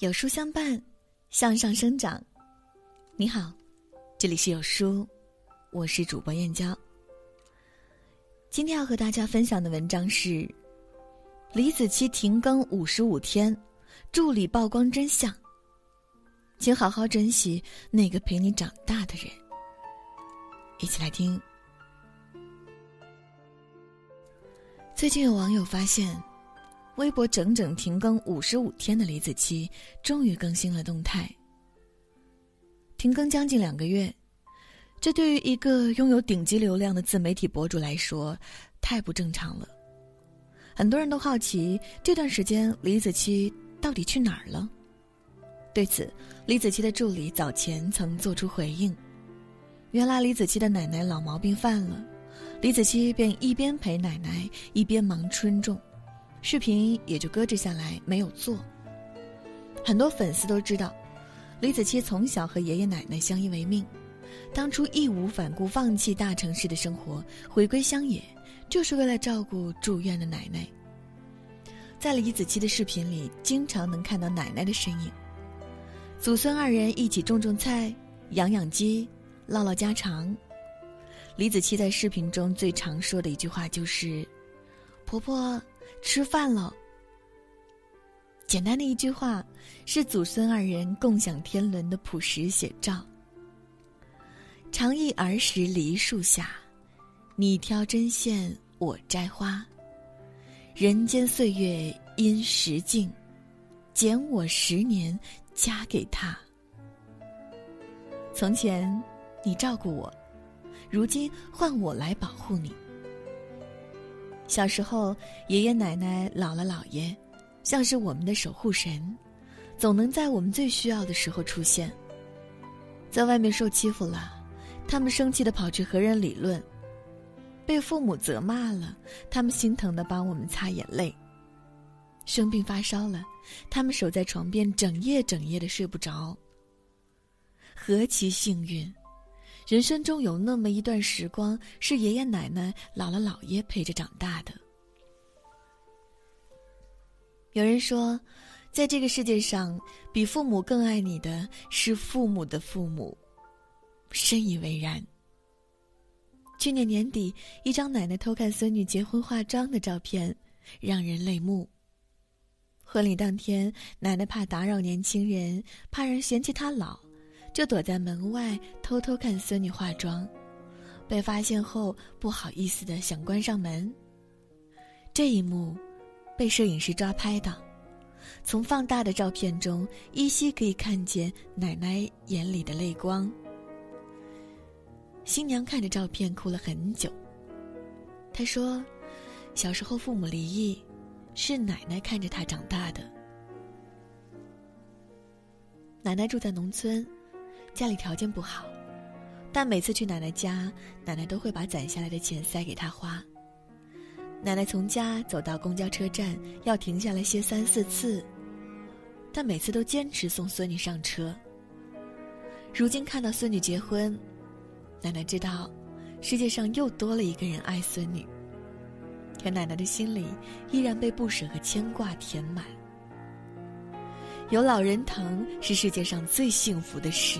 有书相伴，向上生长。你好，这里是有书，我是主播燕娇。今天要和大家分享的文章是：李子柒停更五十五天，助理曝光真相，请好好珍惜那个陪你长大的人。一起来听。最近有网友发现。微博整整停更五十五天的李子柒，终于更新了动态。停更将近两个月，这对于一个拥有顶级流量的自媒体博主来说，太不正常了。很多人都好奇这段时间李子柒到底去哪儿了。对此，李子柒的助理早前曾做出回应：原来李子柒的奶奶老毛病犯了，李子柒便一边陪奶奶，一边忙春种。视频也就搁置下来没有做。很多粉丝都知道，李子柒从小和爷爷奶奶相依为命，当初义无反顾放弃大城市的生活，回归乡野，就是为了照顾住院的奶奶。在李子柒的视频里，经常能看到奶奶的身影，祖孙二人一起种种菜、养养鸡、唠唠家常。李子柒在视频中最常说的一句话就是：“婆婆。”吃饭了。简单的一句话，是祖孙二人共享天伦的朴实写照。常忆儿时梨树下，你挑针线，我摘花。人间岁月因时尽，减我十年加给他。从前你照顾我，如今换我来保护你。小时候，爷爷奶奶、姥姥姥爷，像是我们的守护神，总能在我们最需要的时候出现。在外面受欺负了，他们生气的跑去和人理论；被父母责骂了，他们心疼的帮我们擦眼泪。生病发烧了，他们守在床边，整夜整夜的睡不着。何其幸运！人生中有那么一段时光，是爷爷奶奶、姥姥姥爷陪着长大的。有人说，在这个世界上，比父母更爱你的是父母的父母，深以为然。去年年底，一张奶奶偷看孙女结婚化妆的照片，让人泪目。婚礼当天，奶奶怕打扰年轻人，怕人嫌弃她老。就躲在门外偷偷看孙女化妆，被发现后不好意思的想关上门。这一幕被摄影师抓拍到，从放大的照片中依稀可以看见奶奶眼里的泪光。新娘看着照片哭了很久。她说：“小时候父母离异，是奶奶看着她长大的。奶奶住在农村。”家里条件不好，但每次去奶奶家，奶奶都会把攒下来的钱塞给她花。奶奶从家走到公交车站要停下来歇三四次，但每次都坚持送孙女上车。如今看到孙女结婚，奶奶知道，世界上又多了一个人爱孙女。可奶奶的心里依然被不舍和牵挂填满。有老人疼是世界上最幸福的事。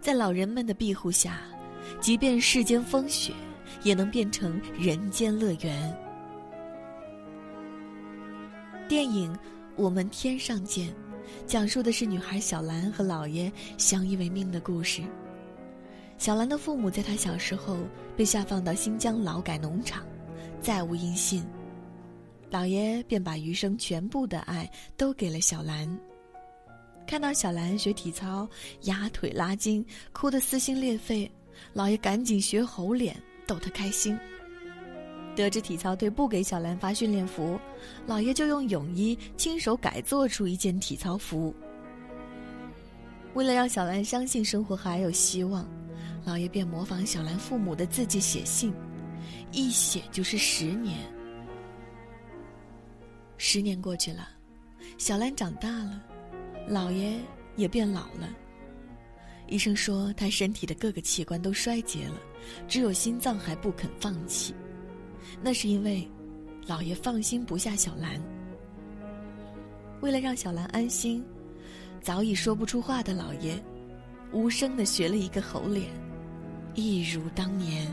在老人们的庇护下，即便世间风雪，也能变成人间乐园。电影《我们天上见》，讲述的是女孩小兰和姥爷相依为命的故事。小兰的父母在她小时候被下放到新疆劳改农场，再无音信，姥爷便把余生全部的爱都给了小兰。看到小兰学体操，压腿拉筋，哭得撕心裂肺，老爷赶紧学猴脸逗她开心。得知体操队不给小兰发训练服，老爷就用泳衣亲手改做出一件体操服。为了让小兰相信生活还有希望，老爷便模仿小兰父母的字迹写信，一写就是十年。十年过去了，小兰长大了。老爷也变老了。医生说他身体的各个器官都衰竭了，只有心脏还不肯放弃。那是因为，老爷放心不下小兰。为了让小兰安心，早已说不出话的老爷，无声的学了一个猴脸，一如当年。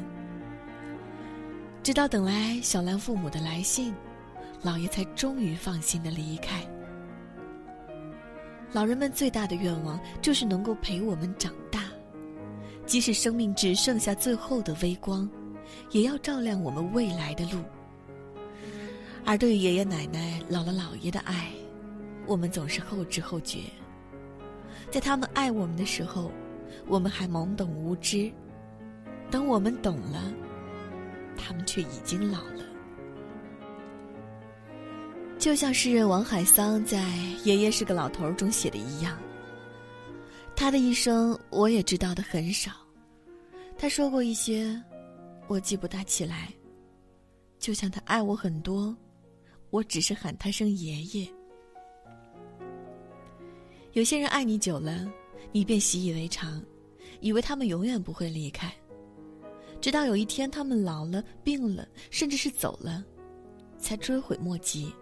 直到等来小兰父母的来信，老爷才终于放心的离开。老人们最大的愿望就是能够陪我们长大，即使生命只剩下最后的微光，也要照亮我们未来的路。而对于爷爷奶奶、姥姥姥爷的爱，我们总是后知后觉。在他们爱我们的时候，我们还懵懂无知；等我们懂了，他们却已经老了。就像诗人王海桑在《爷爷是个老头》中写的一样，他的一生我也知道的很少。他说过一些，我记不大起来。就像他爱我很多。我只是喊他声爷爷。有些人爱你久了，你便习以为常，以为他们永远不会离开，直到有一天他们老了、病了，甚至是走了，才追悔莫及。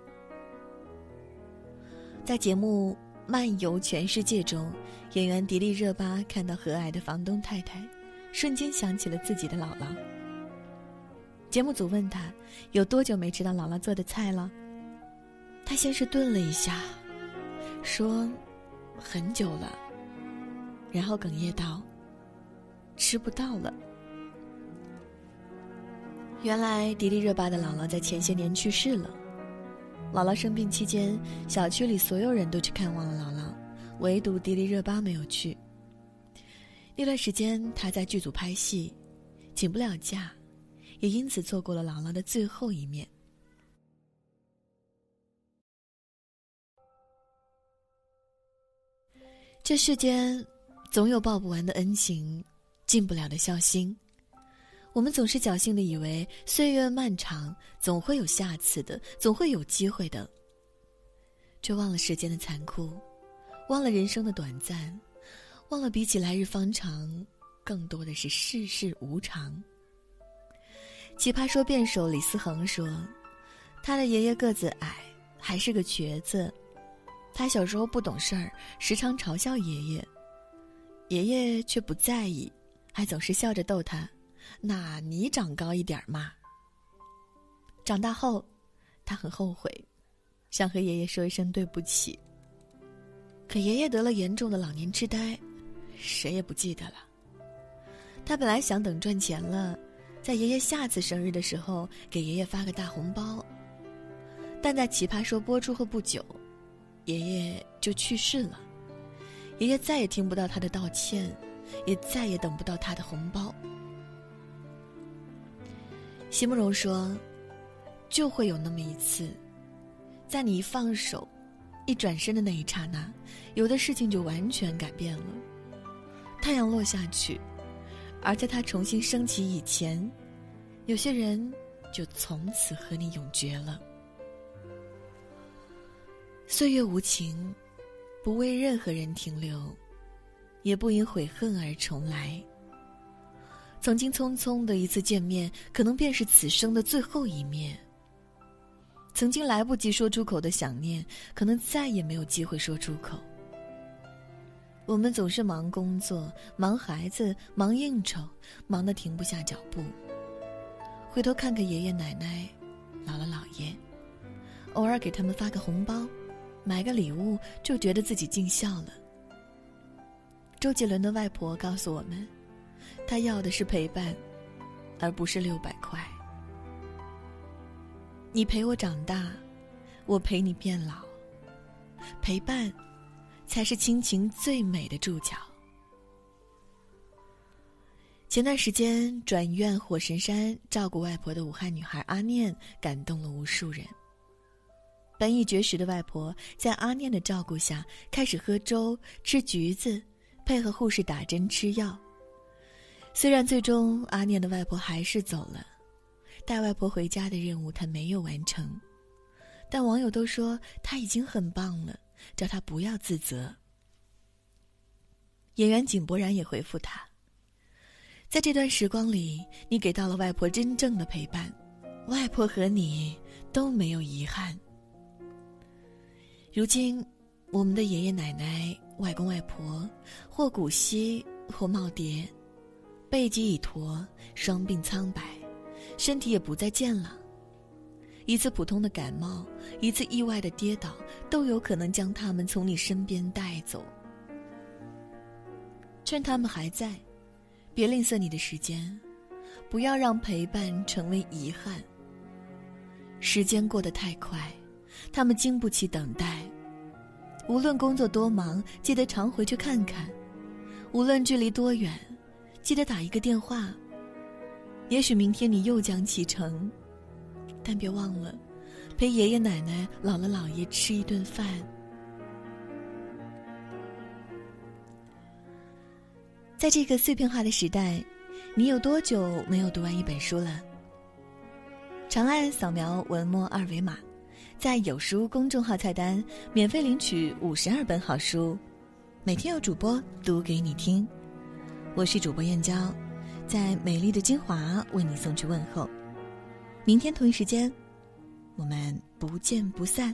在节目《漫游全世界》中，演员迪丽热巴看到和蔼的房东太太，瞬间想起了自己的姥姥。节目组问他有多久没吃到姥姥做的菜了？他先是顿了一下，说：“很久了。”然后哽咽道：“吃不到了。”原来迪丽热巴的姥姥在前些年去世了。姥姥生病期间，小区里所有人都去看望了姥姥，唯独迪丽热巴没有去。那段时间她在剧组拍戏，请不了假。也因此错过了姥姥的最后一面。这世间总有报不完的恩情，尽不了的孝心。我们总是侥幸的以为岁月漫长，总会有下次的，总会有机会的，却忘了时间的残酷，忘了人生的短暂，忘了比起来日方长，更多的是世事无常。奇葩说辩手李思恒说：“他的爷爷个子矮，还是个瘸子。他小时候不懂事儿，时常嘲笑爷爷，爷爷却不在意，还总是笑着逗他：‘那你长高一点嘛。’长大后，他很后悔，想和爷爷说一声对不起。可爷爷得了严重的老年痴呆，谁也不记得了。他本来想等赚钱了。”在爷爷下次生日的时候，给爷爷发个大红包。但在《奇葩说》播出后不久，爷爷就去世了。爷爷再也听不到他的道歉，也再也等不到他的红包。席慕容说：“就会有那么一次，在你一放手、一转身的那一刹那，有的事情就完全改变了。太阳落下去。”而在它重新升起以前，有些人就从此和你永绝了。岁月无情，不为任何人停留，也不因悔恨而重来。曾经匆匆的一次见面，可能便是此生的最后一面。曾经来不及说出口的想念，可能再也没有机会说出口。我们总是忙工作、忙孩子、忙应酬，忙得停不下脚步。回头看看爷爷奶奶、姥姥姥爷，偶尔给他们发个红包，买个礼物，就觉得自己尽孝了。周杰伦的外婆告诉我们，他要的是陪伴，而不是六百块。你陪我长大，我陪你变老，陪伴。才是亲情最美的注脚。前段时间转院火神山照顾外婆的武汉女孩阿念，感动了无数人。本已绝食的外婆，在阿念的照顾下，开始喝粥、吃橘子，配合护士打针吃药。虽然最终阿念的外婆还是走了，带外婆回家的任务她没有完成，但网友都说她已经很棒了。叫他不要自责。演员井柏然也回复他：“在这段时光里，你给到了外婆真正的陪伴，外婆和你都没有遗憾。如今，我们的爷爷奶奶、外公外婆，或古稀，或耄耋，背脊已驼，双鬓苍白，身体也不再健朗。一次普通的感冒，一次意外的跌倒，都有可能将他们从你身边带走。趁他们还在，别吝啬你的时间，不要让陪伴成为遗憾。时间过得太快，他们经不起等待。无论工作多忙，记得常回去看看；无论距离多远，记得打一个电话。也许明天你又将启程，但别忘了陪爷爷奶奶、姥姥姥爷吃一顿饭。在这个碎片化的时代，你有多久没有读完一本书了？长按扫描文末二维码，在有书公众号菜单免费领取五十二本好书，每天有主播读给你听。我是主播燕娇，在美丽的金华为你送去问候。明天同一时间，我们不见不散。